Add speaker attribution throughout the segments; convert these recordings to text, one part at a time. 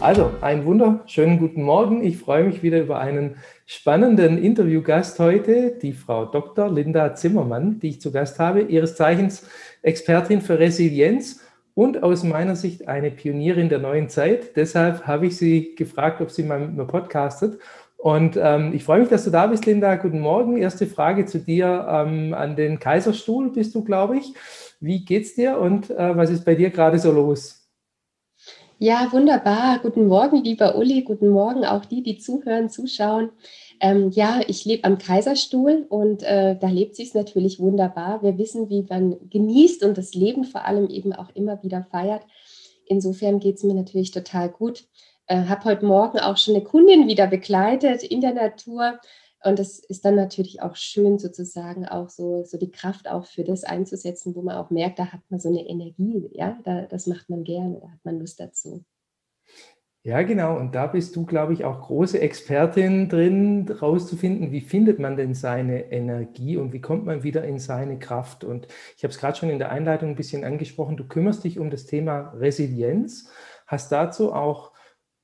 Speaker 1: Also, einen wunderschönen guten Morgen. Ich freue mich wieder über einen spannenden Interviewgast heute, die Frau Dr. Linda Zimmermann, die ich zu Gast habe, ihres Zeichens Expertin für Resilienz und aus meiner Sicht eine Pionierin der neuen Zeit. Deshalb habe ich sie gefragt, ob sie mal mit mir podcastet. Und ähm, ich freue mich, dass du da bist, Linda. Guten Morgen. Erste Frage zu dir ähm, an den Kaiserstuhl bist du, glaube ich. Wie geht's dir und äh, was ist bei dir gerade so los?
Speaker 2: Ja, wunderbar. Guten Morgen, lieber Uli. Guten Morgen auch die, die zuhören, zuschauen. Ähm, ja, ich lebe am Kaiserstuhl und äh, da lebt sich natürlich wunderbar. Wir wissen, wie man genießt und das Leben vor allem eben auch immer wieder feiert. Insofern geht es mir natürlich total gut. Äh, habe heute Morgen auch schon eine Kundin wieder begleitet in der Natur und das ist dann natürlich auch schön, sozusagen auch so, so die Kraft auch für das einzusetzen, wo man auch merkt, da hat man so eine Energie, ja, da, das macht man gerne, da hat man Lust dazu.
Speaker 1: Ja, genau. Und da bist du, glaube ich, auch große Expertin drin, rauszufinden, wie findet man denn seine Energie und wie kommt man wieder in seine Kraft. Und ich habe es gerade schon in der Einleitung ein bisschen angesprochen, du kümmerst dich um das Thema Resilienz, hast dazu auch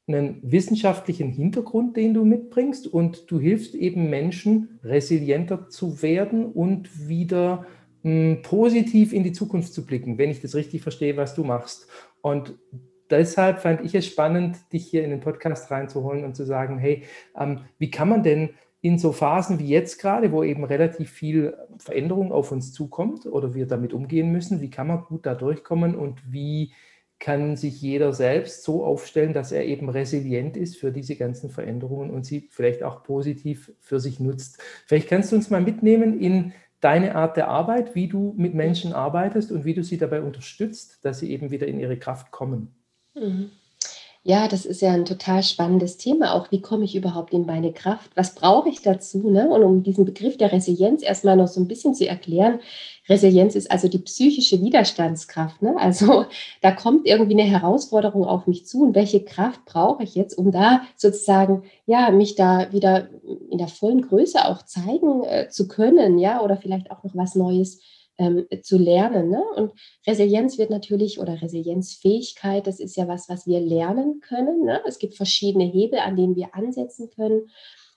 Speaker 1: einen wissenschaftlichen Hintergrund, den du mitbringst und du hilfst eben Menschen, resilienter zu werden und wieder mh, hm, positiv in die Zukunft zu blicken, wenn ich das richtig verstehe, was du machst. Und deshalb fand ich es spannend, dich hier in den Podcast reinzuholen und zu sagen, hey, ähm, wie kann man denn in so Phasen wie jetzt gerade, wo eben relativ viel Veränderung auf uns zukommt oder wir damit umgehen müssen, wie kann man gut da durchkommen und wie kann sich jeder selbst so aufstellen, dass er eben resilient ist für diese ganzen Veränderungen und sie vielleicht auch positiv für sich nutzt. Vielleicht kannst du uns mal mitnehmen in deine Art der Arbeit, wie du mit Menschen arbeitest und wie du sie dabei unterstützt, dass sie eben wieder in ihre Kraft kommen.
Speaker 2: Mhm. Ja, das ist ja ein total spannendes Thema. Auch wie komme ich überhaupt in meine Kraft? Was brauche ich dazu? Ne? Und um diesen Begriff der Resilienz erstmal noch so ein bisschen zu erklären. Resilienz ist also die psychische Widerstandskraft. Ne? Also da kommt irgendwie eine Herausforderung auf mich zu. Und welche Kraft brauche ich jetzt, um da sozusagen, ja, mich da wieder in der vollen Größe auch zeigen äh, zu können? Ja, oder vielleicht auch noch was Neues ähm, zu lernen. Ne? Und Resilienz wird natürlich oder Resilienzfähigkeit, das ist ja was, was wir lernen können. Ne? Es gibt verschiedene Hebel, an denen wir ansetzen können.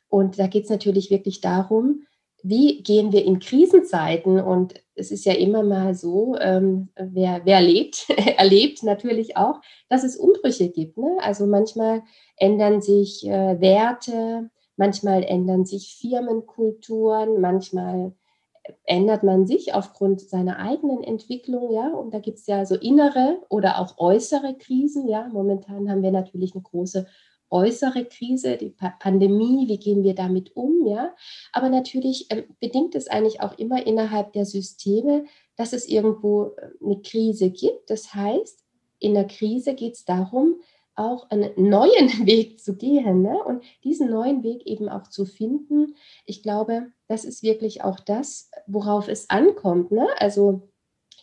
Speaker 2: Und da geht es natürlich wirklich darum, wie gehen wir in Krisenzeiten? Und es ist ja immer mal so, ähm, wer, wer lebt, erlebt natürlich auch, dass es Umbrüche gibt. Ne? Also manchmal ändern sich äh, Werte, manchmal ändern sich Firmenkulturen, manchmal ändert man sich aufgrund seiner eigenen Entwicklung, ja, und da gibt es ja so innere oder auch äußere Krisen, ja. Momentan haben wir natürlich eine große äußere Krise, die pa Pandemie, wie gehen wir damit um, ja. Aber natürlich äh, bedingt es eigentlich auch immer innerhalb der Systeme, dass es irgendwo äh, eine Krise gibt. Das heißt, in der Krise geht es darum, auch einen neuen Weg zu gehen ne? und diesen neuen Weg eben auch zu finden. Ich glaube, das ist wirklich auch das, worauf es ankommt. Ne? Also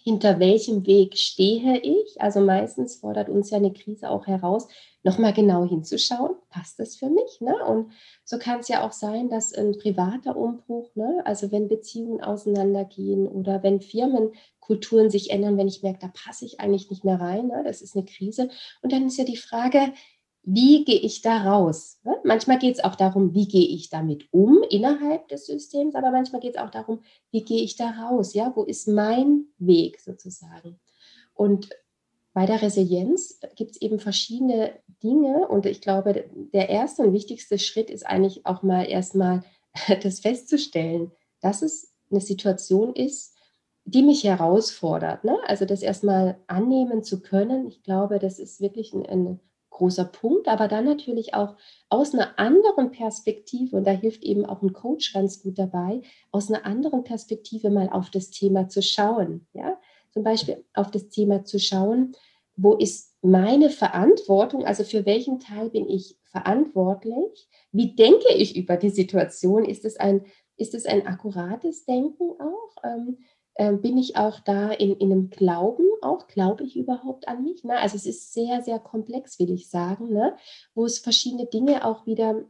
Speaker 2: hinter welchem Weg stehe ich? Also meistens fordert uns ja eine Krise auch heraus, nochmal genau hinzuschauen, passt das für mich? Ne? Und so kann es ja auch sein, dass ein privater Umbruch, ne? also wenn Beziehungen auseinandergehen oder wenn Firmenkulturen sich ändern, wenn ich merke, da passe ich eigentlich nicht mehr rein, ne? das ist eine Krise. Und dann ist ja die Frage, wie gehe ich da raus? Ne? Manchmal geht es auch darum, wie gehe ich damit um innerhalb des Systems, aber manchmal geht es auch darum, wie gehe ich da raus? Ja, wo ist mein Weg sozusagen? Und bei der Resilienz gibt es eben verschiedene Dinge und ich glaube, der erste und wichtigste Schritt ist eigentlich auch mal erstmal das festzustellen, dass es eine Situation ist, die mich herausfordert. Ne? Also das erstmal annehmen zu können, ich glaube, das ist wirklich ein, ein großer Punkt, aber dann natürlich auch aus einer anderen Perspektive, und da hilft eben auch ein Coach ganz gut dabei, aus einer anderen Perspektive mal auf das Thema zu schauen. Ja? Zum Beispiel auf das Thema zu schauen, wo ist meine Verantwortung, also für welchen Teil bin ich verantwortlich? Wie denke ich über die Situation? Ist es ein, ein akkurates Denken auch? Ähm, äh, bin ich auch da in, in einem Glauben auch? Glaube ich überhaupt an mich? Ne? Also es ist sehr, sehr komplex, will ich sagen, ne? wo es verschiedene Dinge auch wieder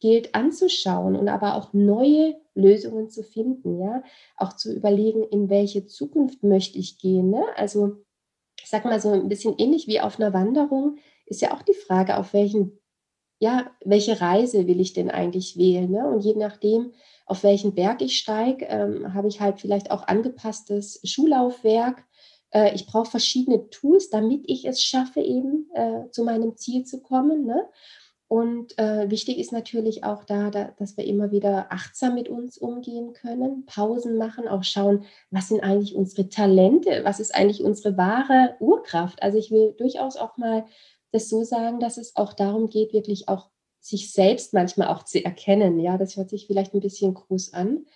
Speaker 2: gilt anzuschauen und aber auch neue Lösungen zu finden, ja, auch zu überlegen, in welche Zukunft möchte ich gehen. Ne? Also ich sag mal so ein bisschen ähnlich wie auf einer Wanderung ist ja auch die Frage, auf welchen, ja, welche Reise will ich denn eigentlich wählen? Ne? Und je nachdem, auf welchen Berg ich steige, ähm, habe ich halt vielleicht auch angepasstes Schullaufwerk. Äh, ich brauche verschiedene Tools, damit ich es schaffe, eben äh, zu meinem Ziel zu kommen. Ne? Und äh, wichtig ist natürlich auch da, da, dass wir immer wieder achtsam mit uns umgehen können, Pausen machen, auch schauen, was sind eigentlich unsere Talente, was ist eigentlich unsere wahre Urkraft. Also ich will durchaus auch mal das so sagen, dass es auch darum geht, wirklich auch sich selbst manchmal auch zu erkennen. Ja, das hört sich vielleicht ein bisschen groß an,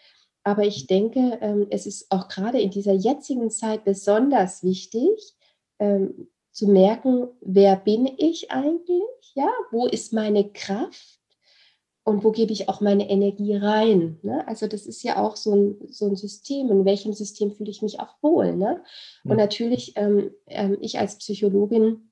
Speaker 2: aber ich denke, ähm, es ist auch gerade in dieser jetzigen Zeit besonders wichtig, ähm, zu merken, wer bin ich eigentlich? Ja, wo ist meine Kraft? Und wo gebe ich auch meine Energie rein? Ne? Also das ist ja auch so ein, so ein System. In welchem System fühle ich mich auch wohl? Ne? Und ja. natürlich, ähm, ich als Psychologin,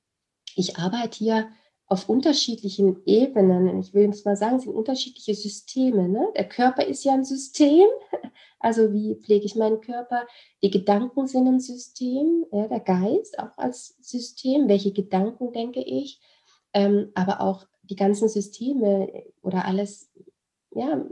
Speaker 2: ich arbeite hier auf unterschiedlichen Ebenen. Ich will es mal sagen, es sind unterschiedliche Systeme. Ne? Der Körper ist ja ein System. Also wie pflege ich meinen Körper? Die Gedanken sind ein System, ja, der Geist auch als System. Welche Gedanken denke ich? Ähm, aber auch die ganzen Systeme oder alles, ja,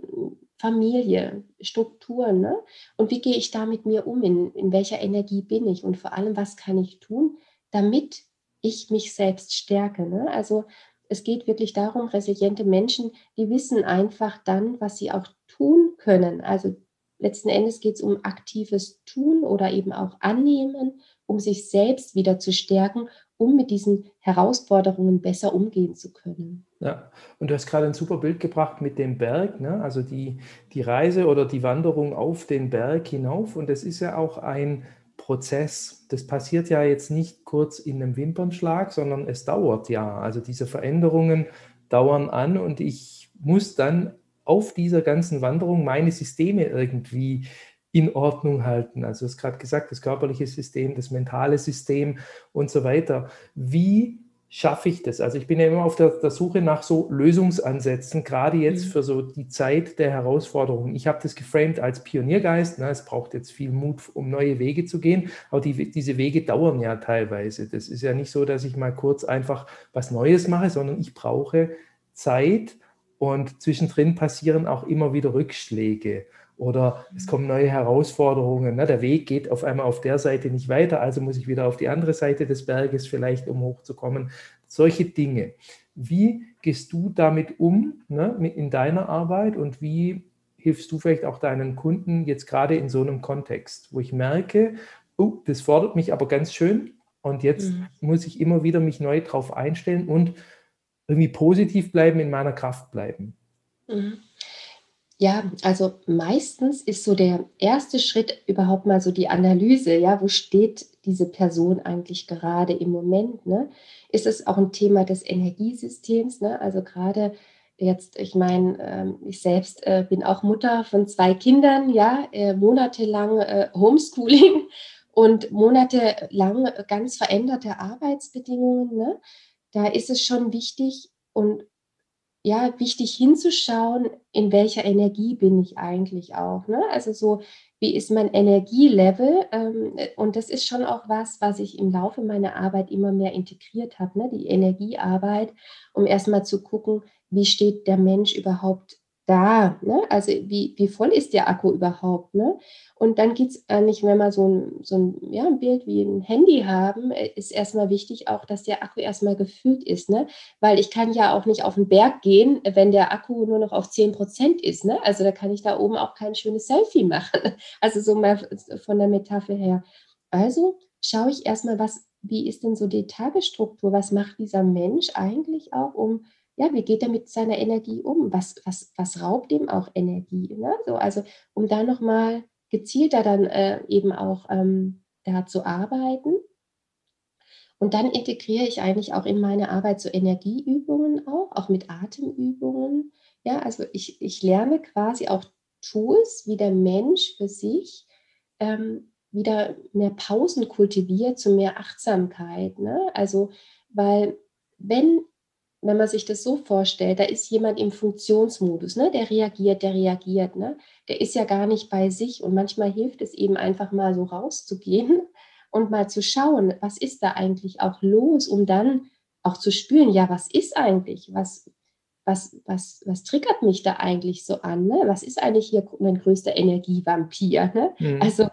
Speaker 2: Familie, Strukturen. Ne? Und wie gehe ich da mit mir um? In, in welcher Energie bin ich? Und vor allem, was kann ich tun, damit ich mich selbst stärke? Ne? Also es geht wirklich darum, resiliente Menschen, die wissen einfach dann, was sie auch tun können. Also letzten Endes geht es um aktives Tun oder eben auch Annehmen, um sich selbst wieder zu stärken, um mit diesen Herausforderungen besser umgehen zu können.
Speaker 1: Ja, und du hast gerade ein super Bild gebracht mit dem Berg, ne? also die, die Reise oder die Wanderung auf den Berg hinauf. Und das ist ja auch ein Prozess. Das passiert ja jetzt nicht kurz in einem Wimpernschlag, sondern es dauert ja. Also diese Veränderungen dauern an und ich muss dann auf dieser ganzen Wanderung meine Systeme irgendwie in Ordnung halten. Also du hast gerade gesagt, das körperliche System, das mentale System und so weiter. Wie schaffe ich das? Also ich bin ja immer auf der, der Suche nach so Lösungsansätzen, gerade jetzt mhm. für so die Zeit der Herausforderungen. Ich habe das geframed als Pioniergeist. Na, es braucht jetzt viel Mut, um neue Wege zu gehen, aber die, diese Wege dauern ja teilweise. Das ist ja nicht so, dass ich mal kurz einfach was Neues mache, sondern ich brauche Zeit, und zwischendrin passieren auch immer wieder Rückschläge oder es kommen neue Herausforderungen. Ne? Der Weg geht auf einmal auf der Seite nicht weiter, also muss ich wieder auf die andere Seite des Berges vielleicht, um hochzukommen. Solche Dinge. Wie gehst du damit um ne, in deiner Arbeit und wie hilfst du vielleicht auch deinen Kunden jetzt gerade in so einem Kontext, wo ich merke, oh, das fordert mich aber ganz schön und jetzt mhm. muss ich immer wieder mich neu drauf einstellen und irgendwie positiv bleiben, in meiner Kraft bleiben?
Speaker 2: Mhm. Ja, also meistens ist so der erste Schritt überhaupt mal so die Analyse, ja, wo steht diese Person eigentlich gerade im Moment, ne? Ist es auch ein Thema des Energiesystems, ne? Also gerade jetzt, ich meine, ähm, ich selbst äh, bin auch Mutter von zwei Kindern, ja, äh, monatelang äh, Homeschooling und monatelang ganz veränderte Arbeitsbedingungen, ne? da ist es schon wichtig und ja, wichtig hinzuschauen, in welcher Energie bin ich eigentlich auch. Ne? Also so, wie ist mein Energielevel? Ähm, und das ist schon auch was, was ich im Laufe meiner Arbeit immer mehr integriert habe, ne? die Energiearbeit, um erstmal zu gucken, wie steht der Mensch überhaupt da? Ne? Also wie, wie voll ist der Akku überhaupt? Ne? Und dann geht es eigentlich, wenn wir so ein, so ein, ja, ein Bild wie ein Handy haben, äh, ist erstmal wichtig auch, dass der Akku erstmal gefüllt ist. Ne? Weil ich kann ja auch nicht auf den Berg gehen, wenn der Akku nur noch auf 10 Prozent ist. Ne? Also da kann ich da oben auch kein schönes Selfie machen. Also so mal von der Metapher her. Also schaue ich erstmal, was, wie ist denn so die Tagesstruktur? Was macht dieser Mensch eigentlich auch, um ja, wie geht er mit seiner Energie um? Was, was, was raubt ihm auch Energie? Ne? So, also um da nochmal gezielter dann äh, eben auch ähm, da zu arbeiten. Und dann integriere ich eigentlich auch in meine Arbeit so Energieübungen auch, auch mit Atemübungen. Ja, also ich, ich lerne quasi auch Tools, wie der Mensch für sich ähm, wieder mehr Pausen kultiviert, zu mehr Achtsamkeit. Ne? Also, weil wenn wenn man sich das so vorstellt, da ist jemand im Funktionsmodus, ne? der reagiert, der reagiert, ne? der ist ja gar nicht bei sich und manchmal hilft es eben einfach mal so rauszugehen und mal zu schauen, was ist da eigentlich auch los, um dann auch zu spüren, ja, was ist eigentlich, was, was, was, was triggert mich da eigentlich so an? Ne? Was ist eigentlich hier mein größter Energievampir? Ne? Mhm. Also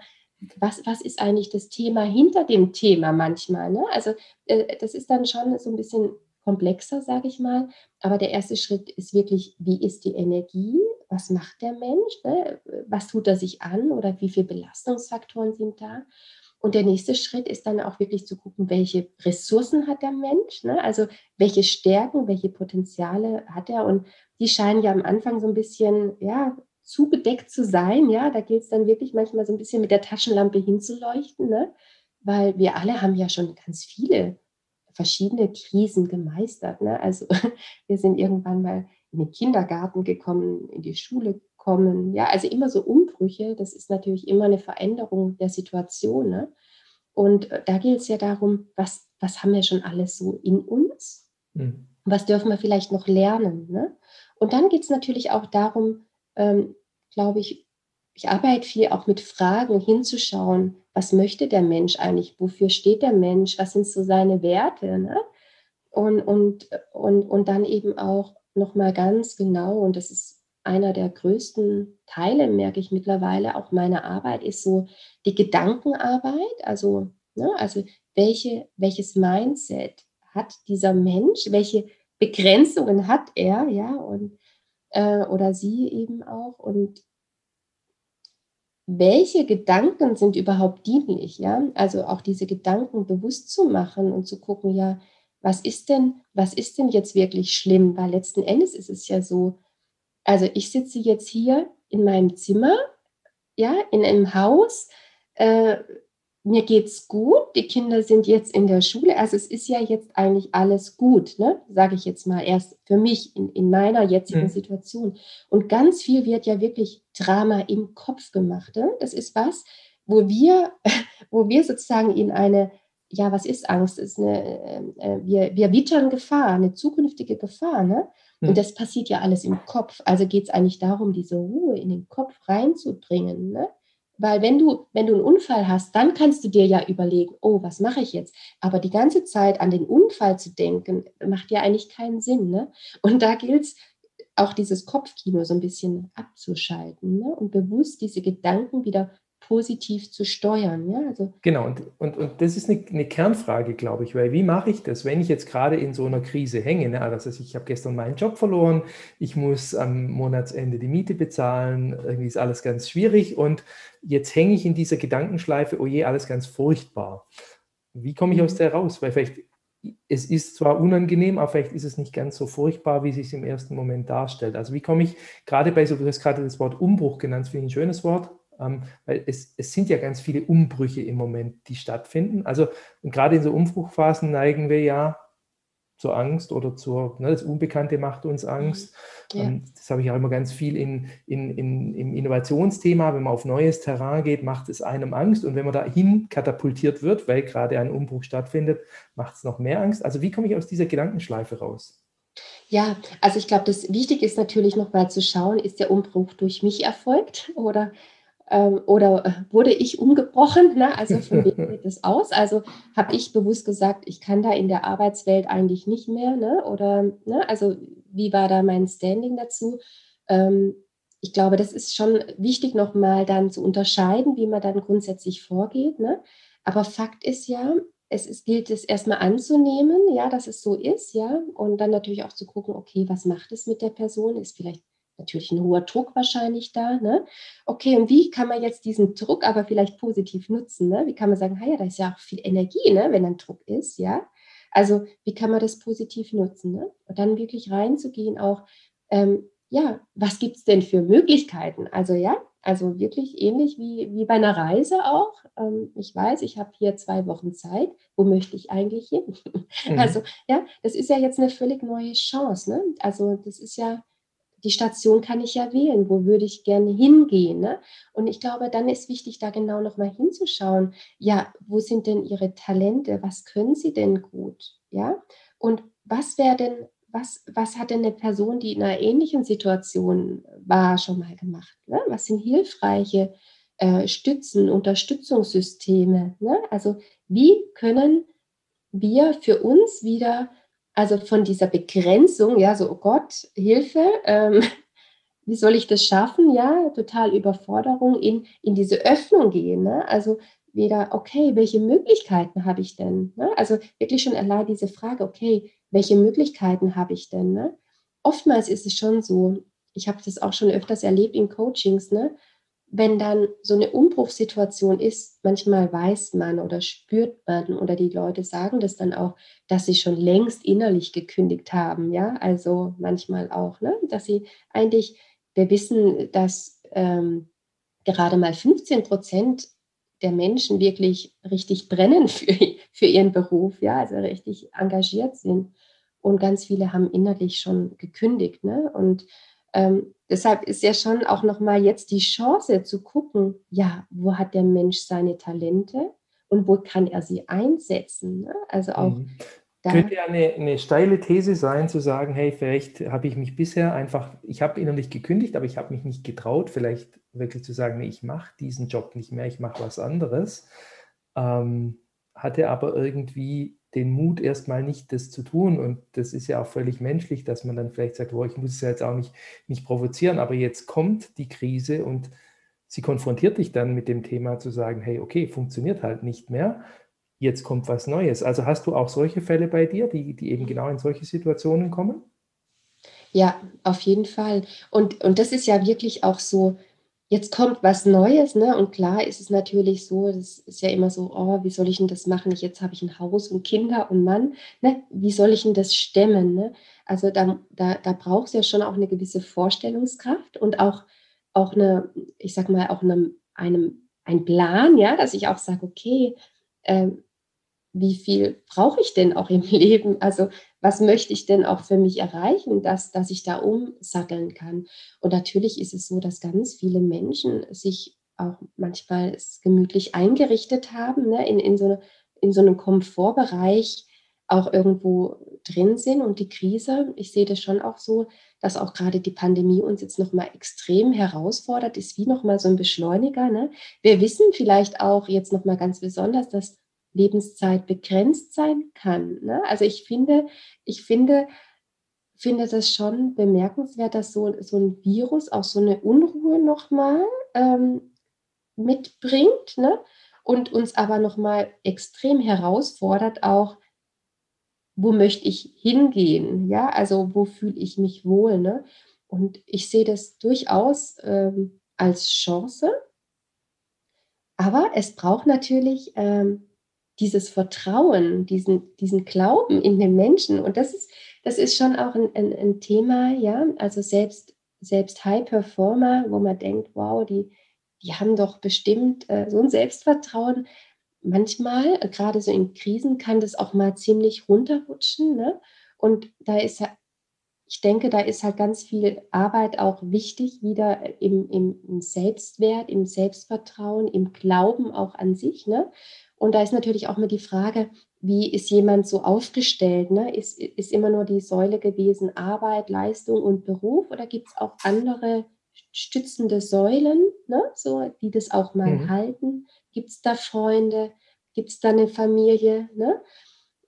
Speaker 2: was, was ist eigentlich das Thema hinter dem Thema manchmal? Ne? Also äh, das ist dann schon so ein bisschen komplexer, sage ich mal. Aber der erste Schritt ist wirklich, wie ist die Energie? Was macht der Mensch? Ne? Was tut er sich an oder wie viele Belastungsfaktoren sind da? Und der nächste Schritt ist dann auch wirklich zu gucken, welche Ressourcen hat der Mensch, ne? also welche Stärken, welche Potenziale hat er. Und die scheinen ja am Anfang so ein bisschen ja, zugedeckt zu sein. Ja, da geht es dann wirklich manchmal so ein bisschen mit der Taschenlampe hinzuleuchten, ne? weil wir alle haben ja schon ganz viele verschiedene Krisen gemeistert. Ne? Also wir sind irgendwann mal in den Kindergarten gekommen, in die Schule gekommen. Ja, also immer so Umbrüche. Das ist natürlich immer eine Veränderung der Situation. Ne? Und äh, da geht es ja darum, was, was haben wir schon alles so in uns? Mhm. Was dürfen wir vielleicht noch lernen? Ne? Und dann geht es natürlich auch darum, ähm, glaube ich, ich arbeite viel auch mit Fragen hinzuschauen, was möchte der Mensch eigentlich, wofür steht der Mensch, was sind so seine Werte. Ne? Und, und, und, und dann eben auch nochmal ganz genau, und das ist einer der größten Teile, merke ich mittlerweile, auch meiner Arbeit, ist so die Gedankenarbeit. Also, ne, also welche, welches Mindset hat dieser Mensch, welche Begrenzungen hat er, ja, und äh, oder sie eben auch und welche Gedanken sind überhaupt dienlich, ja? Also auch diese Gedanken bewusst zu machen und zu gucken, ja, was ist denn, was ist denn jetzt wirklich schlimm? Weil letzten Endes ist es ja so, also ich sitze jetzt hier in meinem Zimmer, ja, in einem Haus, äh, mir geht's gut, die Kinder sind jetzt in der Schule, also es ist ja jetzt eigentlich alles gut, ne? sage ich jetzt mal erst für mich in, in meiner jetzigen mhm. Situation. Und ganz viel wird ja wirklich Drama im Kopf gemacht. Ne? Das ist was, wo wir, wo wir sozusagen in eine, ja, was ist Angst? Ist eine, äh, wir, wir wittern Gefahr, eine zukünftige Gefahr. Ne? Und mhm. das passiert ja alles im Kopf. Also geht es eigentlich darum, diese Ruhe in den Kopf reinzubringen. Ne? Weil wenn du, wenn du einen Unfall hast, dann kannst du dir ja überlegen, oh, was mache ich jetzt? Aber die ganze Zeit an den Unfall zu denken, macht ja eigentlich keinen Sinn. Ne? Und da gilt es, auch dieses Kopfkino so ein bisschen abzuschalten ne? und bewusst diese Gedanken wieder positiv zu steuern. Ja?
Speaker 1: Also genau, und, und, und das ist eine, eine Kernfrage, glaube ich, weil wie mache ich das, wenn ich jetzt gerade in so einer Krise hänge? Ne? Also ich habe gestern meinen Job verloren, ich muss am Monatsende die Miete bezahlen, irgendwie ist alles ganz schwierig und jetzt hänge ich in dieser Gedankenschleife, oh je, alles ganz furchtbar. Wie komme ich aus mhm. der raus? Weil vielleicht, es ist zwar unangenehm, aber vielleicht ist es nicht ganz so furchtbar, wie es sich im ersten Moment darstellt. Also wie komme ich gerade bei so, du hast gerade das Wort Umbruch genannt, finde ich ein schönes Wort, ähm, weil es, es sind ja ganz viele Umbrüche im Moment, die stattfinden. Also gerade in so Umbruchphasen neigen wir ja zur Angst oder zur, ne, das Unbekannte macht uns Angst. Ja. Ähm, das habe ich auch immer ganz viel in, in, in, im Innovationsthema. Wenn man auf neues Terrain geht, macht es einem Angst. Und wenn man dahin katapultiert wird, weil gerade ein Umbruch stattfindet, macht es noch mehr Angst. Also wie komme ich aus dieser Gedankenschleife raus?
Speaker 2: Ja, also ich glaube, das Wichtige ist natürlich noch mal zu schauen, ist der Umbruch durch mich erfolgt oder ähm, oder äh, wurde ich umgebrochen? Ne? Also von wem geht das aus? Also habe ich bewusst gesagt, ich kann da in der Arbeitswelt eigentlich nicht mehr. Ne? Oder ne? also wie war da mein Standing dazu? Ähm, ich glaube, das ist schon wichtig, nochmal dann zu unterscheiden, wie man dann grundsätzlich vorgeht. Ne? Aber Fakt ist ja, es ist, gilt es erstmal anzunehmen, ja, dass es so ist, ja, und dann natürlich auch zu gucken, okay, was macht es mit der Person? Ist vielleicht natürlich ein hoher Druck wahrscheinlich da. Ne? Okay, und wie kann man jetzt diesen Druck aber vielleicht positiv nutzen? Ne? Wie kann man sagen, ja, da ist ja auch viel Energie, ne, wenn ein Druck ist, ja. Also wie kann man das positiv nutzen? Ne? Und dann wirklich reinzugehen, auch, ähm, ja, was gibt es denn für Möglichkeiten? Also ja, also wirklich ähnlich wie, wie bei einer Reise auch. Ähm, ich weiß, ich habe hier zwei Wochen Zeit. Wo möchte ich eigentlich hin? Mhm. Also ja, das ist ja jetzt eine völlig neue Chance. Ne? Also das ist ja die Station kann ich ja wählen, wo würde ich gerne hingehen. Ne? Und ich glaube, dann ist wichtig, da genau nochmal hinzuschauen, ja, wo sind denn Ihre Talente, was können Sie denn gut, ja? Und was wäre denn, was, was hat denn eine Person, die in einer ähnlichen Situation war, schon mal gemacht? Ne? Was sind hilfreiche äh, Stützen, Unterstützungssysteme? Ne? Also wie können wir für uns wieder Also von dieser Begrenzung, ja, so, oh Gott, Hilfe, ähm, wie soll ich das schaffen? Ja, total Überforderung in, in diese Öffnung gehen. Ne? Also wieder, okay, welche Möglichkeiten habe ich denn? Ne? Also wirklich schon allein diese Frage, okay, welche Möglichkeiten habe ich denn? Ne? Oftmals ist es schon so, ich habe das auch schon öfters erlebt in Coachings, ne? Wenn dann so eine Umbruchssituation ist, manchmal weiß man oder spürt man oder die Leute sagen das dann auch, dass sie schon längst innerlich gekündigt haben, ja, also manchmal auch, ne? dass sie eigentlich, wir wissen, dass ähm, gerade mal 15 Prozent der Menschen wirklich richtig brennen für, für ihren Beruf, ja, also richtig engagiert sind. Und ganz viele haben innerlich schon gekündigt. Ne? Und ähm, deshalb ist ja schon auch nochmal jetzt die Chance zu gucken, ja, wo hat der Mensch seine Talente und wo kann er sie einsetzen? Ne? Also auch. Mhm.
Speaker 1: Könnte ja eine, eine steile These sein, zu sagen, hey, vielleicht habe ich mich bisher einfach, ich habe innerlich gekündigt, aber ich habe mich nicht getraut, vielleicht wirklich zu sagen, nee, ich mache diesen Job nicht mehr, ich mache was anderes. Ähm, hatte aber irgendwie den Mut, erstmal nicht das zu tun. Und das ist ja auch völlig menschlich, dass man dann vielleicht sagt, boah, ich muss es jetzt auch nicht, nicht provozieren, aber jetzt kommt die Krise und sie konfrontiert dich dann mit dem Thema zu sagen, hey, okay, funktioniert halt nicht mehr. Jetzt kommt was Neues. Also hast du auch solche Fälle bei dir, die, die eben genau in solche Situationen kommen?
Speaker 2: Ja, auf jeden Fall. Und, und das ist ja wirklich auch so, jetzt kommt was Neues, ne? Und klar ist es natürlich so, das ist ja immer so, oh, wie soll ich denn das machen? jetzt habe ich ein Haus und Kinder und Mann, ne? Wie soll ich denn das stemmen? Ne? Also da, da, da braucht es ja schon auch eine gewisse Vorstellungskraft und auch, auch eine, ich sag mal, auch eine, einem, ein Plan, ja, dass ich auch sage, okay, ähm, wie viel brauche ich denn auch im Leben? Also was möchte ich denn auch für mich erreichen, dass, dass ich da umsatteln kann? Und natürlich ist es so, dass ganz viele Menschen sich auch manchmal gemütlich eingerichtet haben, ne, in, in, so, in so einem Komfortbereich auch irgendwo drin sind und die Krise, ich sehe das schon auch so, dass auch gerade die Pandemie uns jetzt nochmal extrem herausfordert, ist wie nochmal so ein Beschleuniger. Ne? Wir wissen vielleicht auch jetzt nochmal ganz besonders, dass Lebenszeit begrenzt sein kann. Ne? Also ich finde, ich finde, finde das schon bemerkenswert, dass so, so ein Virus auch so eine Unruhe nochmal ähm, mitbringt ne? und uns aber nochmal extrem herausfordert, auch wo möchte ich hingehen, ja, also wo fühle ich mich wohl. Ne? Und ich sehe das durchaus ähm, als Chance, aber es braucht natürlich ähm, dieses Vertrauen, diesen, diesen Glauben in den Menschen. Und das ist, das ist schon auch ein, ein, ein Thema, ja, also selbst, selbst High Performer, wo man denkt, wow, die, die haben doch bestimmt äh, so ein Selbstvertrauen. Manchmal, äh, gerade so in Krisen, kann das auch mal ziemlich runterrutschen. Ne? Und da ist ich denke, da ist halt ganz viel Arbeit auch wichtig, wieder im, im, im Selbstwert, im Selbstvertrauen, im Glauben auch an sich. Ne? Und da ist natürlich auch mal die Frage, wie ist jemand so aufgestellt? Ne? Ist, ist immer nur die Säule gewesen Arbeit, Leistung und Beruf oder gibt es auch andere stützende Säulen, ne? so, die das auch mal mhm. halten? Gibt es da Freunde? Gibt es da eine Familie? Ne?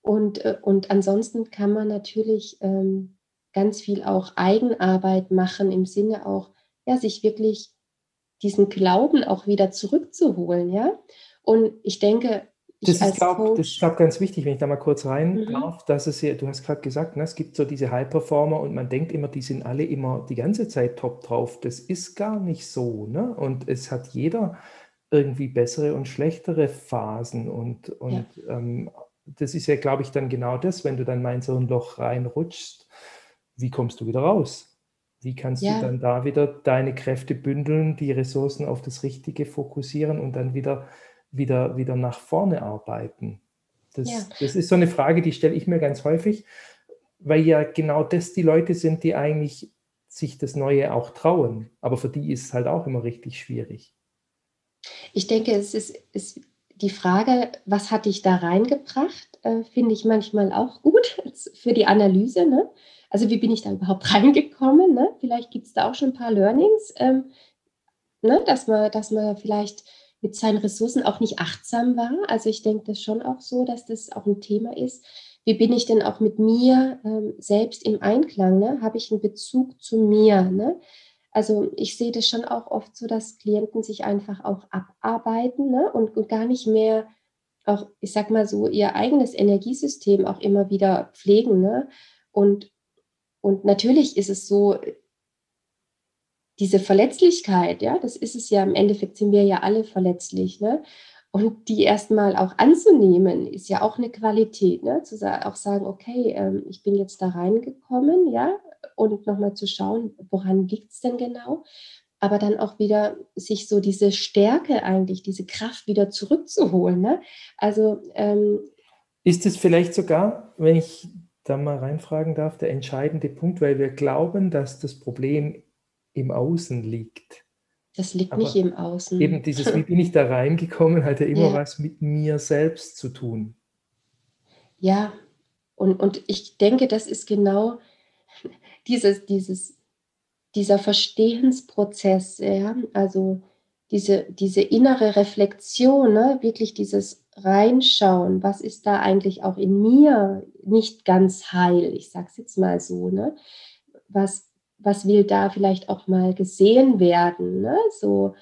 Speaker 2: Und, äh, und ansonsten kann man natürlich ähm, ganz viel auch Eigenarbeit machen, im Sinne auch, ja, sich wirklich diesen Glauben auch wieder zurückzuholen, ja. Und ich denke,
Speaker 1: ich das ist, glaube glaub, ganz wichtig, wenn ich da mal kurz rein mhm. darf, dass es ja, du hast gerade gesagt, ne, es gibt so diese High-Performer und man denkt immer, die sind alle immer die ganze Zeit top drauf. Das ist gar nicht so. Ne? Und es hat jeder irgendwie bessere und schlechtere Phasen. Und, und ja. ähm, das ist ja, glaube ich, dann genau das, wenn du dann mal in so ein Loch reinrutschst, wie kommst du wieder raus? Wie kannst ja. du dann da wieder deine Kräfte bündeln, die Ressourcen auf das Richtige fokussieren und dann wieder wieder, wieder nach vorne arbeiten? Das, ja. das ist so eine Frage, die stelle ich mir ganz häufig, weil ja genau das die Leute sind, die eigentlich sich das Neue auch trauen. Aber für die ist es halt auch immer richtig schwierig.
Speaker 2: Ich denke, es ist, ist die Frage, was hat dich da reingebracht, äh, finde ich manchmal auch gut für die Analyse. Ne? Also wie bin ich da überhaupt reingekommen? Ne? Vielleicht gibt es da auch schon ein paar Learnings, ähm, ne? dass, man, dass man vielleicht mit seinen Ressourcen auch nicht achtsam war. Also ich denke das schon auch so, dass das auch ein Thema ist. wie bin ich denn auch mit mir ähm, selbst im Einklang? Ne? Habe ich einen Bezug zu mir? Ne? Also ich sehe das schon auch oft so, dass Klienten sich einfach auch abarbeiten ne? und, und gar nicht mehr auch, ich sag mal so, ihr eigenes Energiesystem auch immer wieder pflegen. Ne? Und, und natürlich ist es so, diese Verletzlichkeit, ja, das ist es ja, im Endeffekt sind wir ja alle verletzlich, ne? Und die erstmal auch anzunehmen, ist ja auch eine Qualität, ne? Zu sa auch sagen, okay, ähm, ich bin jetzt da reingekommen, ja, und nochmal zu schauen, woran liegt es denn genau? Aber dann auch wieder sich so diese Stärke eigentlich, diese Kraft wieder zurückzuholen. Ne? Also ähm,
Speaker 1: ist es vielleicht sogar, wenn ich da mal reinfragen darf, der entscheidende Punkt, weil wir glauben, dass das Problem im Außen liegt.
Speaker 2: Das liegt Aber nicht im Außen.
Speaker 1: Eben dieses, wie bin ich da reingekommen, hat ja immer ja. was mit mir selbst zu tun.
Speaker 2: Ja, und, und ich denke, das ist genau dieses, dieses, dieser Verstehensprozess, ja, also diese, diese innere Reflexion, ne, wirklich dieses Reinschauen, was ist da eigentlich auch in mir nicht ganz heil, ich sage es jetzt mal so, ne? was, was will da vielleicht auch mal gesehen werden, ne? So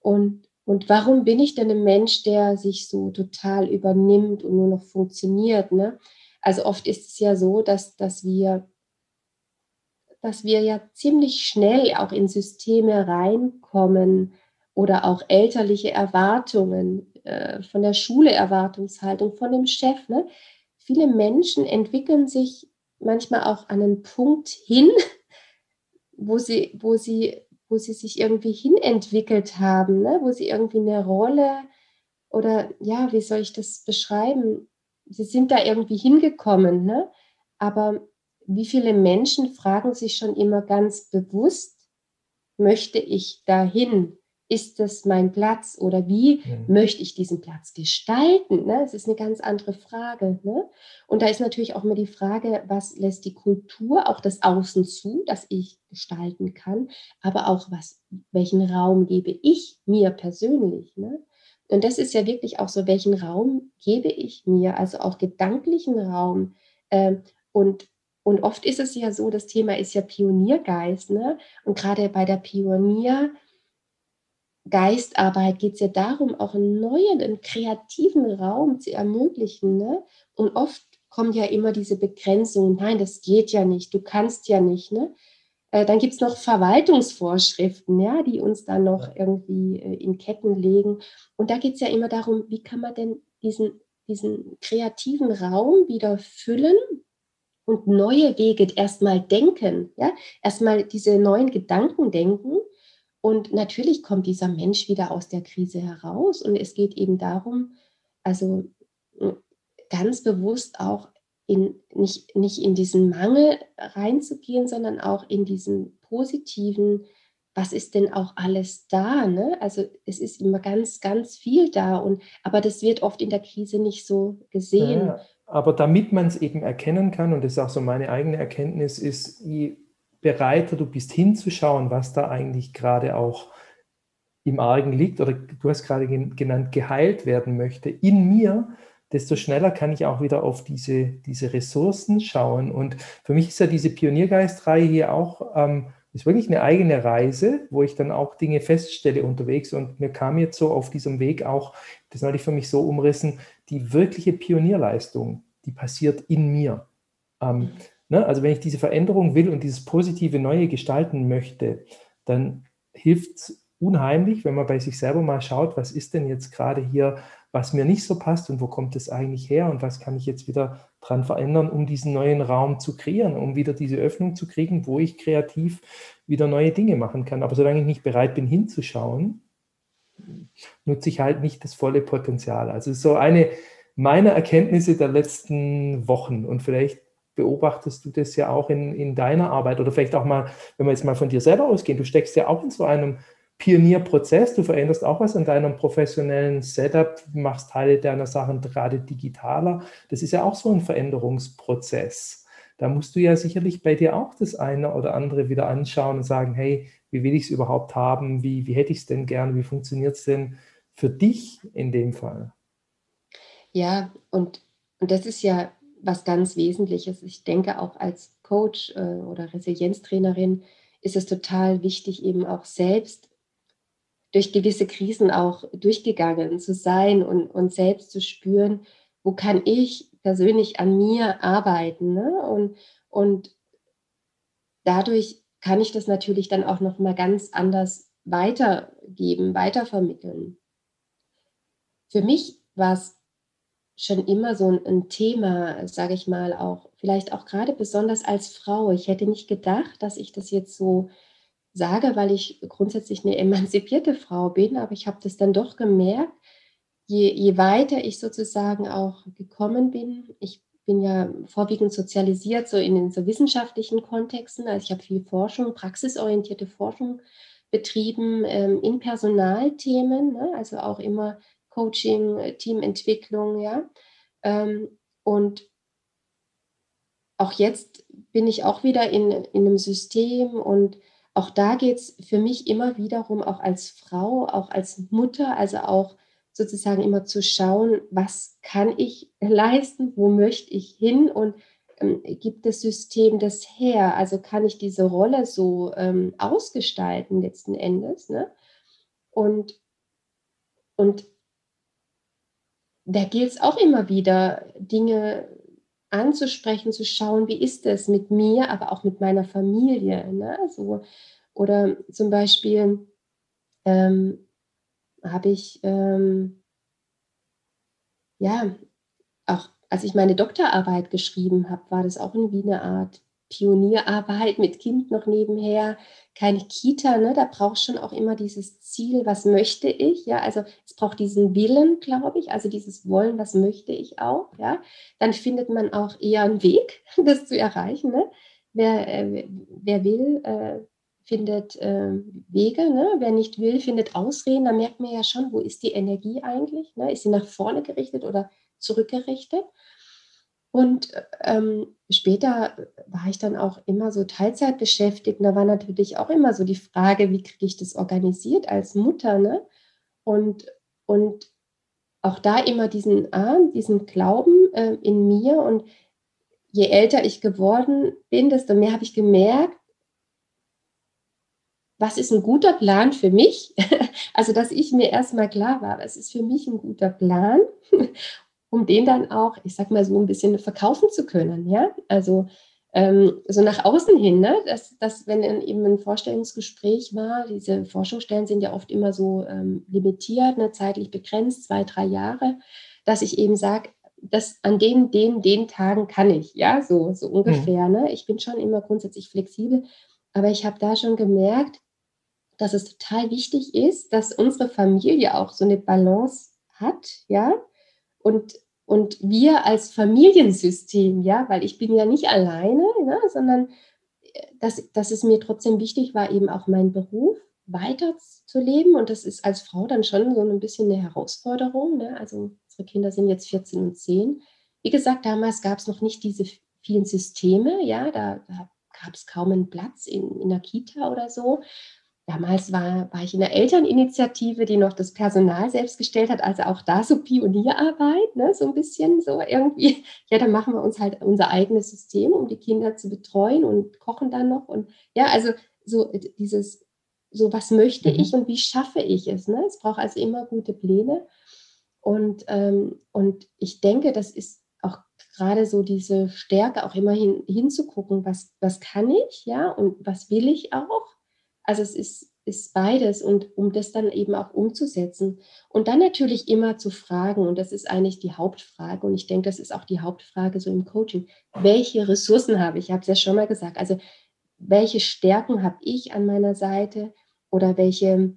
Speaker 2: und und warum bin ich denn ein Mensch, der sich so total übernimmt und nur noch funktioniert, ne? Also oft ist es ja so, dass dass wir dass wir ja ziemlich schnell auch in Systeme reinkommen oder auch elterliche Erwartungen äh, von der Schule Erwartungshaltung von dem Chef. Ne? Viele Menschen entwickeln sich manchmal auch an einen Punkt hin, wo sie, wo sie, wo sie sich irgendwie hinentwickelt haben, ne? wo sie irgendwie eine Rolle oder ja, wie soll ich das beschreiben? Sie sind da irgendwie hingekommen, ne? aber wie viele Menschen fragen sich schon immer ganz bewusst, möchte ich dahin? Ist das mein Platz oder wie mhm. möchte ich diesen Platz gestalten? Ne? Das ist eine ganz andere Frage. Ne? Und da ist natürlich auch immer die Frage, was lässt die Kultur, auch das Außen zu, dass ich gestalten kann, aber auch was, welchen Raum gebe ich mir persönlich? Ne? Und das ist ja wirklich auch so, welchen Raum gebe ich mir, also auch gedanklichen Raum. Ähm, und und oft ist es ja so, das Thema ist ja Pioniergeist. Ne? Und gerade bei der Pionier, Geistarbeit geht es ja darum, auch einen neuen, einen kreativen Raum zu ermöglichen. Ne? Und oft kommt ja immer diese Begrenzung, nein, das geht ja nicht, du kannst ja nicht. Ne? Äh, dann gibt es noch Verwaltungsvorschriften, ja, die uns dann noch irgendwie äh, in Ketten legen. Und da geht es ja immer darum, wie kann man denn diesen, diesen kreativen Raum wieder füllen und neue Wege erstmal denken, ja, erstmal diese neuen Gedanken denken und natürlich kommt dieser Mensch wieder aus der Krise heraus. Und es geht eben darum, also ganz bewusst auch in, nicht, nicht in diesen Mangel reinzugehen, sondern auch in diesen positiven, was ist denn auch alles da? Ne? Also es ist immer ganz, ganz viel da. Und, aber das wird oft in der Krise nicht so gesehen. Ja,
Speaker 1: aber damit man es eben erkennen kann, und das ist auch so meine eigene Erkenntnis, ist, je bereiter du bist hinzuschauen, was da eigentlich gerade auch im Argen liegt oder du hast gerade genannt, geheilt werden möchte in mir, desto schneller kann ich auch wieder auf diese, diese Ressourcen schauen. Und für mich ist ja diese Pioniergeistreihe hier auch, ähm, ist wirklich eine eigene Reise, wo ich dann auch Dinge feststelle unterwegs. Und mir kam jetzt so auf diesem Weg auch, das hatte ich für mich so umrissen, die wirkliche Pionierleistung, die passiert in mir. Ähm, Ne? Also wenn ich diese Veränderung will und dieses positive Neue gestalten möchte, dann hilft es unheimlich, wenn man bei sich selber mal schaut, was ist denn jetzt gerade hier, was mir nicht so passt und wo kommt es eigentlich her und was kann ich jetzt wieder dran verändern, um diesen neuen Raum zu kreieren, um wieder diese Öffnung zu kriegen, wo ich kreativ wieder neue Dinge machen kann. Aber solange ich nicht bereit bin hinzuschauen, nutze ich halt nicht das volle Potenzial. Also so eine meiner Erkenntnisse der letzten Wochen und vielleicht beobachtest du das ja auch in, in deiner Arbeit oder vielleicht auch mal, wenn wir jetzt mal von dir selber ausgehen, du steckst ja auch in so einem Pionierprozess, du veränderst auch was an deinem professionellen Setup, machst Teile deiner Sachen gerade digitaler. Das ist ja auch so ein Veränderungsprozess. Da musst du ja sicherlich bei dir auch das eine oder andere wieder anschauen und sagen, hey, wie will ich es überhaupt haben? Wie, wie hätte ich es denn gern? Wie funktioniert es denn für dich in dem Fall?
Speaker 2: Ja, und, und das ist ja was ganz Wesentliches. Ich denke auch als Coach äh, oder Resilienztrainerin ist es total wichtig, eben auch selbst durch gewisse Krisen auch durchgegangen zu sein und, und selbst zu spüren, wo kann ich persönlich an mir arbeiten. Ne? Und, und dadurch kann ich das natürlich dann auch noch mal ganz anders weitergeben, weitervermitteln. Für mich war es schon immer so ein, ein Thema, sage ich mal, auch vielleicht auch gerade besonders als Frau. Ich hätte nicht gedacht, dass ich das jetzt so sage, weil ich grundsätzlich eine emanzipierte Frau bin, aber ich habe das dann doch gemerkt, je, je weiter ich sozusagen auch gekommen bin. Ich bin ja vorwiegend sozialisiert, so in den so wissenschaftlichen Kontexten. Also ich habe viel Forschung, praxisorientierte Forschung betrieben ähm, in Personalthemen, ne? also auch immer Coaching, äh, Teamentwicklung, ja. Ähm, und auch jetzt bin ich auch wieder in, in einem System und auch da geht es für mich immer wiederum, auch als Frau, auch als Mutter, also auch sozusagen immer zu schauen, was kann ich leisten, wo möchte ich hin und ähm, gibt das System das her? Also kann ich diese Rolle so ähm, ausgestalten letzten Endes? Ne? Und, und da gilt es auch immer wieder, Dinge anzusprechen, zu schauen, wie ist es mit mir, aber auch mit meiner Familie. Ne? So, oder zum Beispiel ähm, habe ich, ähm, ja, auch als ich meine Doktorarbeit geschrieben habe, war das auch irgendwie eine Art Pionierarbeit mit Kind noch nebenher, keine Kita, ne? da braucht schon auch immer dieses Ziel, was möchte ich, ja, also es braucht diesen Willen, glaube ich, also dieses Wollen, was möchte ich auch, ja, dann findet man auch eher einen Weg, das zu erreichen, ne? wer, äh, wer will, äh, findet äh, Wege, ne? wer nicht will, findet Ausreden, da merkt man ja schon, wo ist die Energie eigentlich, ne? ist sie nach vorne gerichtet oder zurückgerichtet und ähm, später war ich dann auch immer so Teilzeit beschäftigt. Und da war natürlich auch immer so die Frage, wie kriege ich das organisiert als Mutter? Ne? Und, und auch da immer diesen, ah, diesen Glauben äh, in mir. Und je älter ich geworden bin, desto mehr habe ich gemerkt, was ist ein guter Plan für mich? Also, dass ich mir erstmal klar war, was ist für mich ein guter Plan? Um den dann auch, ich sag mal so ein bisschen verkaufen zu können, ja, also ähm, so nach außen hin, ne? dass, dass wenn eben ein Vorstellungsgespräch war, diese Forschungsstellen sind ja oft immer so ähm, limitiert, ne? zeitlich begrenzt, zwei, drei Jahre, dass ich eben sage, dass an den, den, den Tagen kann ich, ja, so, so ungefähr. Mhm. Ne? Ich bin schon immer grundsätzlich flexibel, aber ich habe da schon gemerkt, dass es total wichtig ist, dass unsere Familie auch so eine Balance hat, ja, und und wir als Familiensystem, ja, weil ich bin ja nicht alleine, ne, sondern äh, dass, dass es mir trotzdem wichtig war, eben auch meinen Beruf weiterzuleben. Und das ist als Frau dann schon so ein bisschen eine Herausforderung. Ne? Also unsere Kinder sind jetzt 14 und 10. Wie gesagt, damals gab es noch nicht diese vielen Systeme, ja, da, da gab es kaum einen Platz in, in der Kita oder so. Damals war, war ich in der Elterninitiative, die noch das Personal selbst gestellt hat, also auch da so Pionierarbeit, ne, so ein bisschen so irgendwie. Ja, dann machen wir uns halt unser eigenes System, um die Kinder zu betreuen und kochen dann noch. Und ja, also so dieses, so was möchte mhm. ich und wie schaffe ich es. Ne? Es braucht also immer gute Pläne. Und, ähm, und ich denke, das ist auch gerade so diese Stärke, auch immer hin, hinzugucken, was, was kann ich, ja, und was will ich auch also es ist, ist beides und um das dann eben auch umzusetzen. Und dann natürlich immer zu fragen, und das ist eigentlich die Hauptfrage, und ich denke, das ist auch die Hauptfrage so im Coaching, welche Ressourcen habe ich? Ich habe es ja schon mal gesagt, also welche Stärken habe ich an meiner Seite oder welche,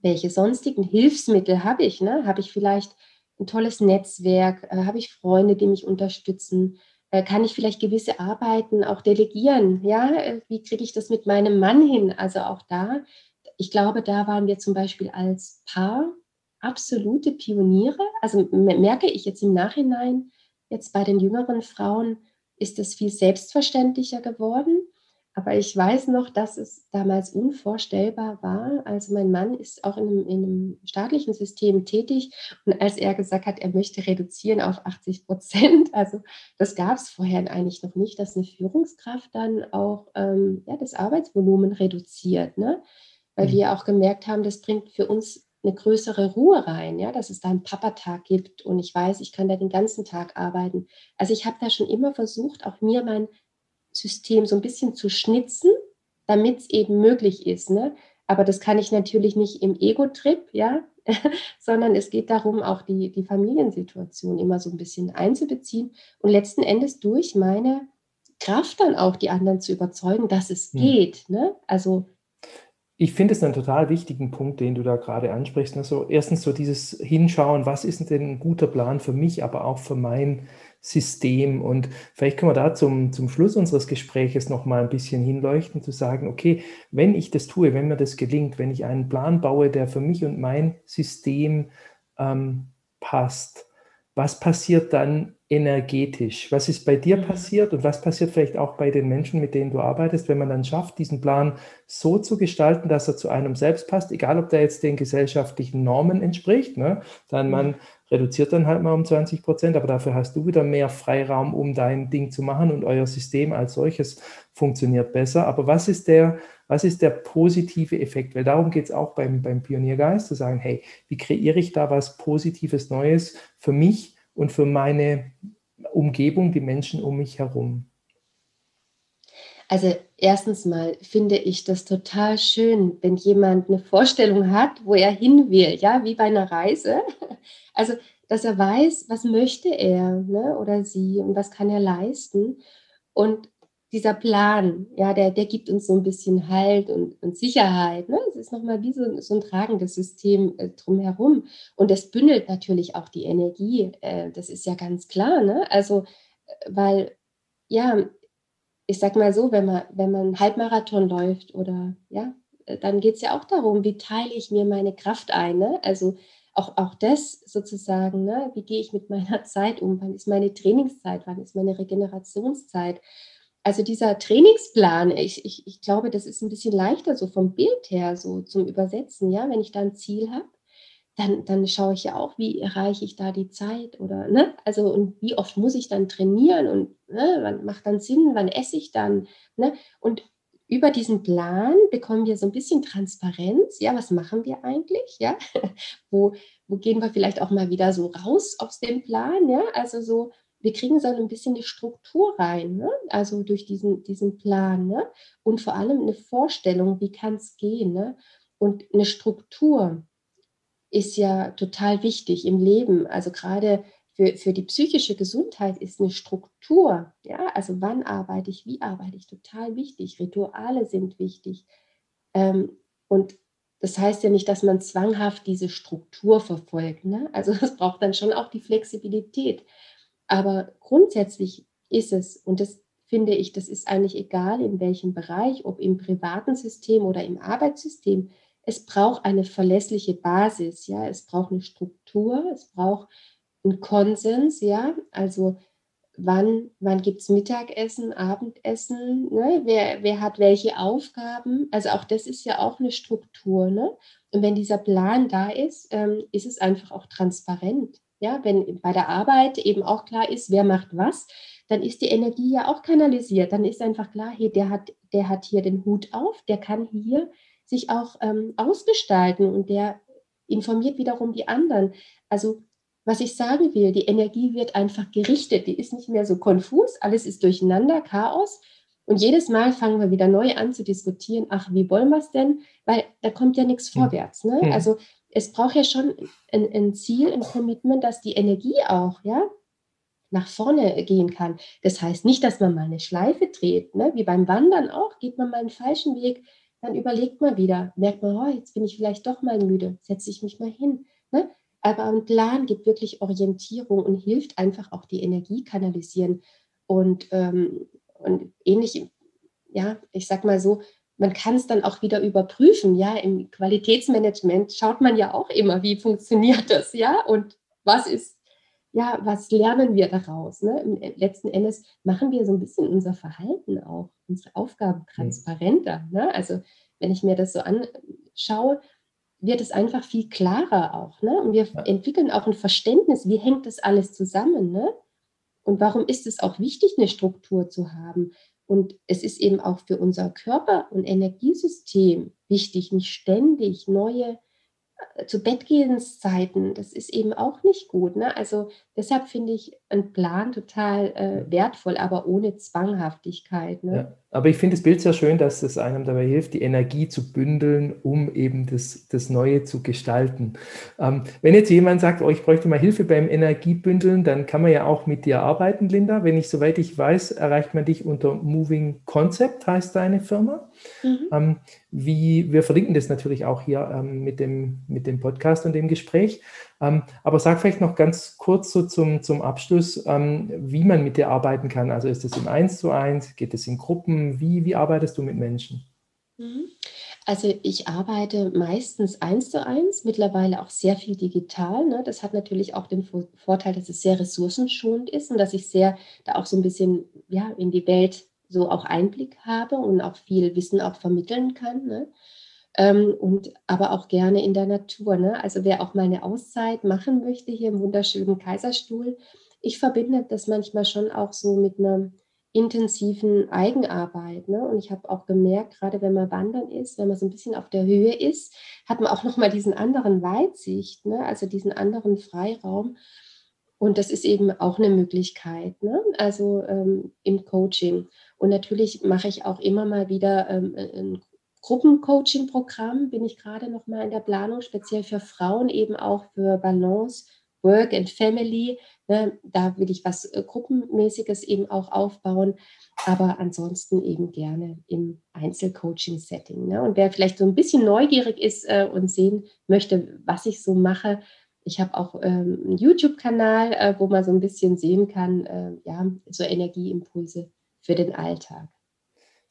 Speaker 2: welche sonstigen Hilfsmittel habe ich? Ne? Habe ich vielleicht ein tolles Netzwerk? Äh, habe ich Freunde, die mich unterstützen? Äh, kann ich vielleicht gewisse Arbeiten auch delegieren? Ja, äh, wie kriege ich das mit meinem Mann hin? Also auch da, ich glaube, da waren wir zum Beispiel als Paar absolute Pioniere. Also merke ich jetzt im Nachhinein, jetzt bei den jüngeren Frauen ist es viel selbstverständlicher geworden. Aber ich weiß noch, dass es damals unvorstellbar war. Also mein Mann ist auch in einem, in einem, staatlichen System tätig. Und als er gesagt hat, er möchte reduzieren auf 80 Prozent, also das gab es vorher eigentlich noch nicht, dass eine Führungskraft dann auch ähm, ja, das Arbeitsvolumen reduziert. Ne? Weil mhm. wir auch gemerkt haben, das bringt für uns eine größere Ruhe rein, ja, dass es da einen Papatag gibt und ich weiß, ich kann da den ganzen Tag arbeiten. Also ich habe da schon immer versucht, auch mir mein System so ein bisschen zu schnitzen, damit es eben möglich ist. Ne? Aber das kann ich natürlich nicht im Ego-Trip, ja, sondern es geht darum, auch die, die Familiensituation immer so ein bisschen einzubeziehen und letzten Endes durch meine Kraft dann auch die anderen zu überzeugen, dass es hm. geht. Ne? Also
Speaker 1: ich finde es einen total wichtigen Punkt, den du da gerade ansprichst. Also erstens so dieses Hinschauen, was ist denn ein guter Plan für mich, aber auch für mein System. Und vielleicht können wir da zum, zum Schluss unseres Gespräches noch mal ein bisschen hinleuchten, zu sagen, okay, wenn ich das tue, wenn mir das gelingt, wenn ich einen Plan baue, der für mich und mein System ähm, passt, was passiert dann energetisch? Was ist bei dir mhm. passiert und was passiert vielleicht auch bei den Menschen, mit denen du arbeitest, wenn man dann schafft, diesen Plan so zu gestalten, dass er zu einem selbst passt, egal ob der jetzt den gesellschaftlichen Normen entspricht, ne? dann man mhm reduziert dann halt mal um 20 Prozent, aber dafür hast du wieder mehr Freiraum, um dein Ding zu machen und euer System als solches funktioniert besser. Aber was ist der, was ist der positive Effekt? Weil darum geht es auch beim, beim Pioniergeist, zu sagen, hey, wie kreiere ich da was Positives, Neues für mich und für meine Umgebung, die Menschen um mich herum?
Speaker 2: Also erstens mal finde ich das total schön, wenn jemand eine Vorstellung hat, wo er hin will, ja, wie bei einer Reise. Also, dass er weiß, was möchte er ne, oder sie und was kann er leisten. Und dieser Plan, ja, der, der gibt uns so ein bisschen Halt und, und Sicherheit. Ne? Es ist nochmal wie so, so ein tragendes System äh, drumherum. Und das bündelt natürlich auch die Energie. Äh, das ist ja ganz klar. Ne? Also, äh, weil, ja, ich sag mal so, wenn man, wenn man Halbmarathon läuft oder ja, äh, dann geht es ja auch darum, wie teile ich mir meine Kraft ein. Ne? Also auch, auch das sozusagen, ne? wie gehe ich mit meiner Zeit um? Wann ist meine Trainingszeit? Wann ist meine Regenerationszeit? Also dieser Trainingsplan, ich, ich, ich glaube, das ist ein bisschen leichter so vom Bild her so zum Übersetzen, ja, wenn ich da ein Ziel habe dann, dann schaue ich ja auch, wie erreiche ich da die Zeit oder, ne? Also, und wie oft muss ich dann trainieren und ne, wann macht dann Sinn, wann esse ich dann, ne? Und über diesen Plan bekommen wir so ein bisschen Transparenz. Ja, was machen wir eigentlich? Ja, wo, wo gehen wir vielleicht auch mal wieder so raus aus dem Plan? Ja, also so, wir kriegen so ein bisschen eine Struktur rein, ne? also durch diesen, diesen Plan ne? und vor allem eine Vorstellung, wie kann es gehen. Ne? Und eine Struktur, ist ja total wichtig im Leben. Also gerade für, für die psychische Gesundheit ist eine Struktur, ja, also wann arbeite ich, wie arbeite ich, total wichtig. Rituale sind wichtig. Ähm, und das heißt ja nicht, dass man zwanghaft diese Struktur verfolgt. Ne? Also es braucht dann schon auch die Flexibilität. Aber grundsätzlich ist es, und das finde ich, das ist eigentlich egal, in welchem Bereich, ob im privaten System oder im Arbeitssystem, es braucht eine verlässliche Basis, ja, es braucht eine Struktur, es braucht einen Konsens, ja, also wann, wann gibt es Mittagessen, Abendessen, ne? wer, wer hat welche Aufgaben, also auch das ist ja auch eine Struktur, ne? Und wenn dieser Plan da ist, ähm, ist es einfach auch transparent. Ja, wenn bei der Arbeit eben auch klar ist, wer macht was, dann ist die Energie ja auch kanalisiert. Dann ist einfach klar, hey, der hat, der hat hier den Hut auf, der kann hier sich auch ähm, ausgestalten und der informiert wiederum die anderen. Also was ich sagen will, die Energie wird einfach gerichtet, die ist nicht mehr so konfus, alles ist durcheinander, Chaos. Und jedes Mal fangen wir wieder neu an zu diskutieren, ach, wie wollen wir es denn? Weil da kommt ja nichts hm. vorwärts. Ne? Hm. Also es braucht ja schon ein, ein, Ziel, ein Commitment, dass die Energie auch, ja, nach vorne gehen kann. Das heißt nicht, dass man mal eine Schleife dreht, ne? wie beim Wandern auch, geht man mal einen falschen Weg, dann überlegt mal wieder, merkt man, oh, jetzt bin ich vielleicht doch mal müde, setze ich mich mal hin. Ne? Aber ein Plan gibt wirklich Orientierung und hilft einfach auch die Energie kanalisieren. Und, ähm, und ähnlich, ja, ich sag mal so, man kann es dann auch wieder überprüfen. Ja, im Qualitätsmanagement schaut man ja auch immer, wie funktioniert das, ja, und was ist ja, was lernen wir daraus? Ne? Im letzten Endes machen wir so ein bisschen unser Verhalten auch, unsere Aufgaben mhm. transparenter. Ne? Also wenn ich mir das so anschaue, wird es einfach viel klarer auch. Ne? Und wir ja. entwickeln auch ein Verständnis, wie hängt das alles zusammen. Ne? Und warum ist es auch wichtig, eine Struktur zu haben? Und es ist eben auch für unser Körper- und Energiesystem wichtig, nicht ständig neue zu Bettgehenszeiten, das ist eben auch nicht gut. Ne? Also deshalb finde ich einen Plan total äh, wertvoll, aber ohne Zwanghaftigkeit. Ne?
Speaker 1: Ja, aber ich finde das Bild sehr schön, dass es einem dabei hilft, die Energie zu bündeln, um eben das, das Neue zu gestalten. Ähm, wenn jetzt jemand sagt, oh, ich bräuchte mal Hilfe beim Energiebündeln, dann kann man ja auch mit dir arbeiten, Linda. Wenn ich, soweit ich weiß, erreicht man dich unter Moving Concept, heißt deine Firma. Mhm. Ähm, wie, wir verlinken das natürlich auch hier ähm, mit, dem, mit dem Podcast und dem Gespräch. Ähm, aber sag vielleicht noch ganz kurz so zum, zum Abschluss, ähm, wie man mit dir arbeiten kann. Also ist das im Eins zu eins, geht es in Gruppen? Wie, wie arbeitest du mit Menschen?
Speaker 2: Mhm. Also ich arbeite meistens eins zu eins, mittlerweile auch sehr viel digital. Ne? Das hat natürlich auch den Vorteil, dass es sehr ressourcenschonend ist und dass ich sehr da auch so ein bisschen ja, in die Welt so auch Einblick habe und auch viel Wissen auch vermitteln kann. Ne? Ähm, und aber auch gerne in der Natur. Ne? Also wer auch mal eine Auszeit machen möchte hier im wunderschönen Kaiserstuhl, ich verbinde das manchmal schon auch so mit einer intensiven Eigenarbeit. Ne? Und ich habe auch gemerkt, gerade wenn man wandern ist, wenn man so ein bisschen auf der Höhe ist, hat man auch nochmal diesen anderen Weitsicht, ne? also diesen anderen Freiraum. Und das ist eben auch eine Möglichkeit, ne? also ähm, im Coaching. Und natürlich mache ich auch immer mal wieder ähm, ein Gruppencoaching-Programm, bin ich gerade noch mal in der Planung, speziell für Frauen, eben auch für Balance, Work and Family. Ne? Da will ich was äh, Gruppenmäßiges eben auch aufbauen, aber ansonsten eben gerne im Einzelcoaching-Setting. Ne? Und wer vielleicht so ein bisschen neugierig ist äh, und sehen möchte, was ich so mache, ich habe auch ähm, einen YouTube-Kanal, äh, wo man so ein bisschen sehen kann, äh, ja, so Energieimpulse für den Alltag.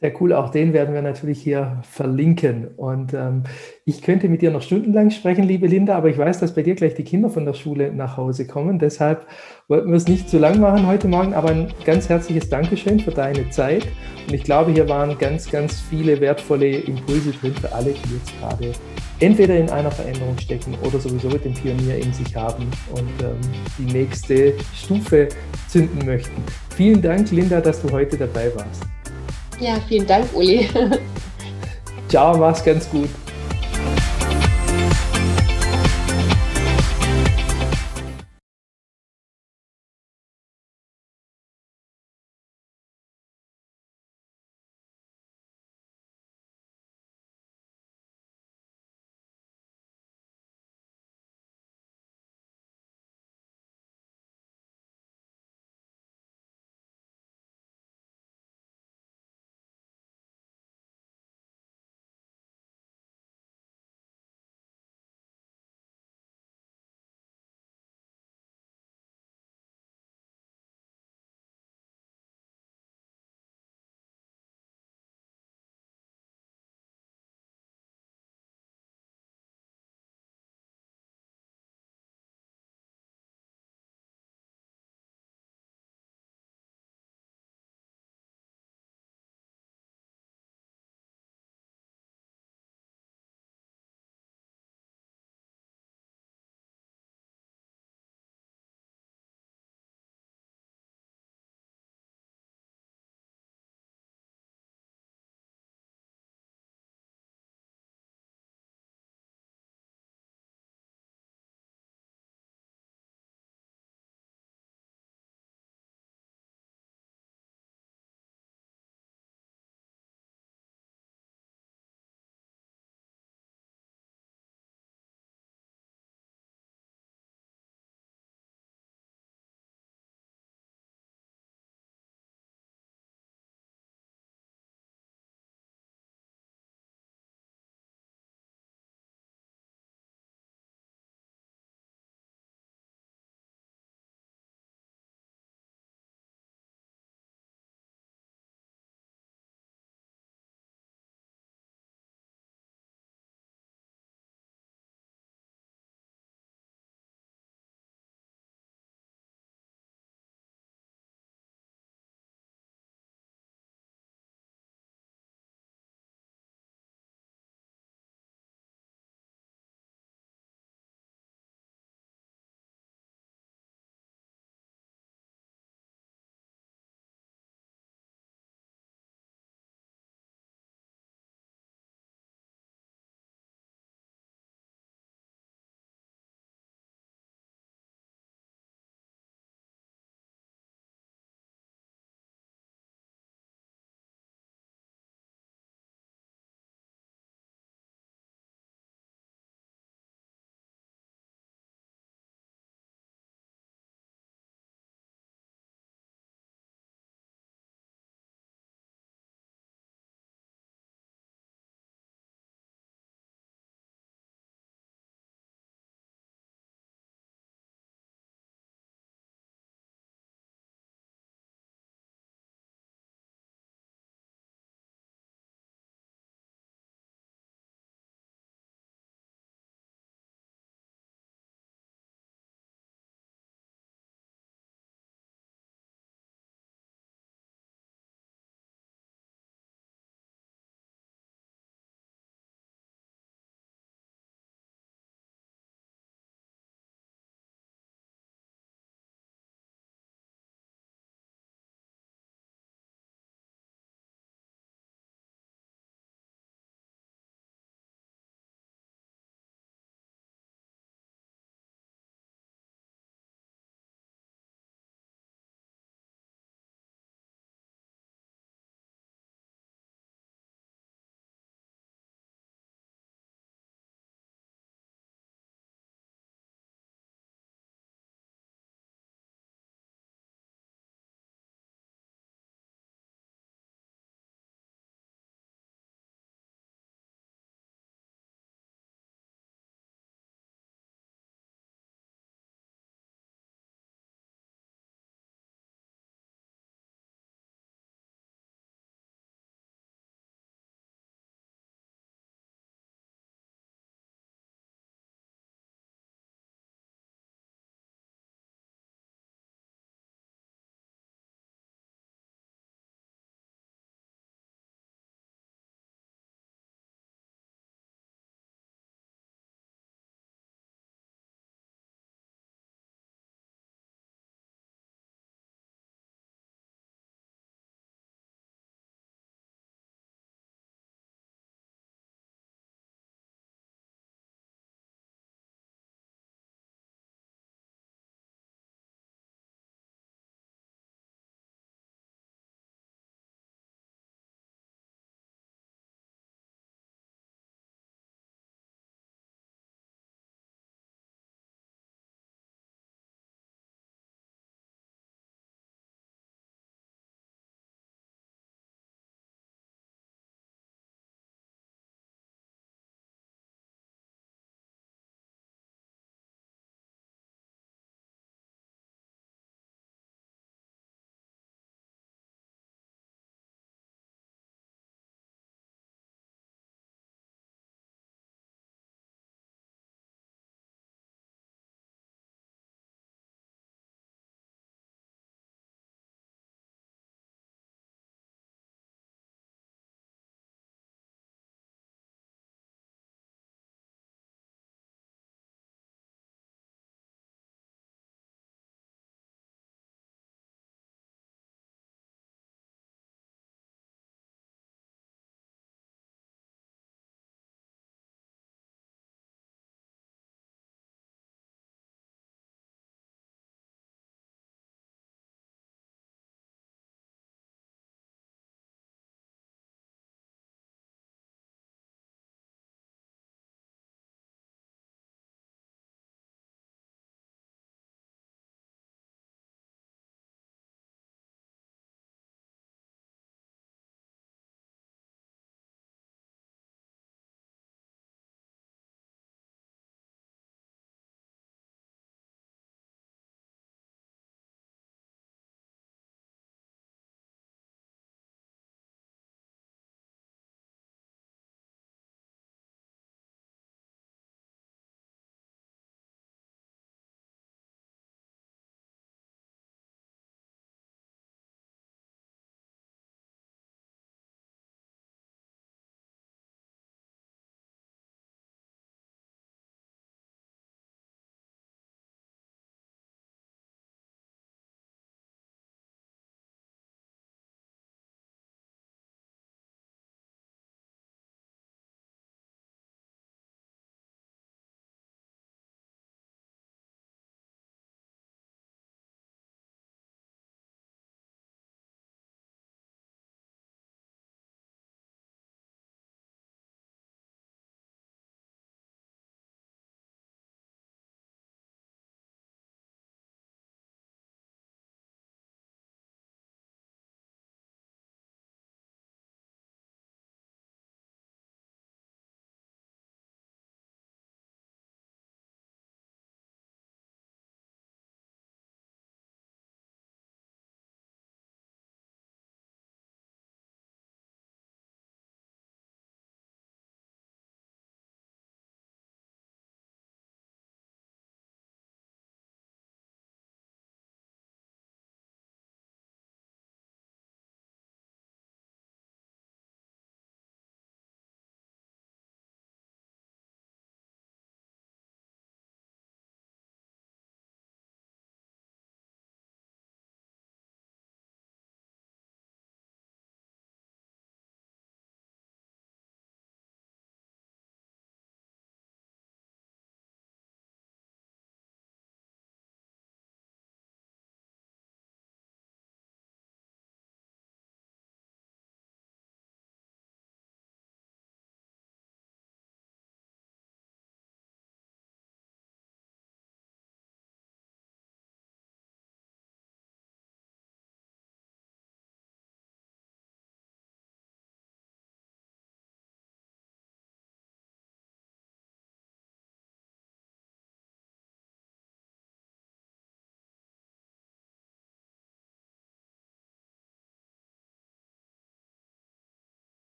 Speaker 1: Sehr cool, auch den werden wir natürlich hier verlinken. Und ähm, ich könnte mit dir noch stundenlang sprechen, liebe Linda, aber ich weiß, dass bei dir gleich die Kinder von der Schule nach Hause kommen. Deshalb wollten wir es nicht zu lang machen heute Morgen, aber ein ganz herzliches Dankeschön für deine Zeit. Und ich glaube, hier waren ganz, ganz viele wertvolle Impulse drin für alle, die jetzt gerade entweder in einer Veränderung stecken oder sowieso den Pionier in sich haben und ähm, die nächste Stufe zünden möchten. Vielen Dank, Linda, dass du heute dabei warst.
Speaker 2: Ja, vielen Dank, Uli.
Speaker 1: Ciao, mach's ganz gut.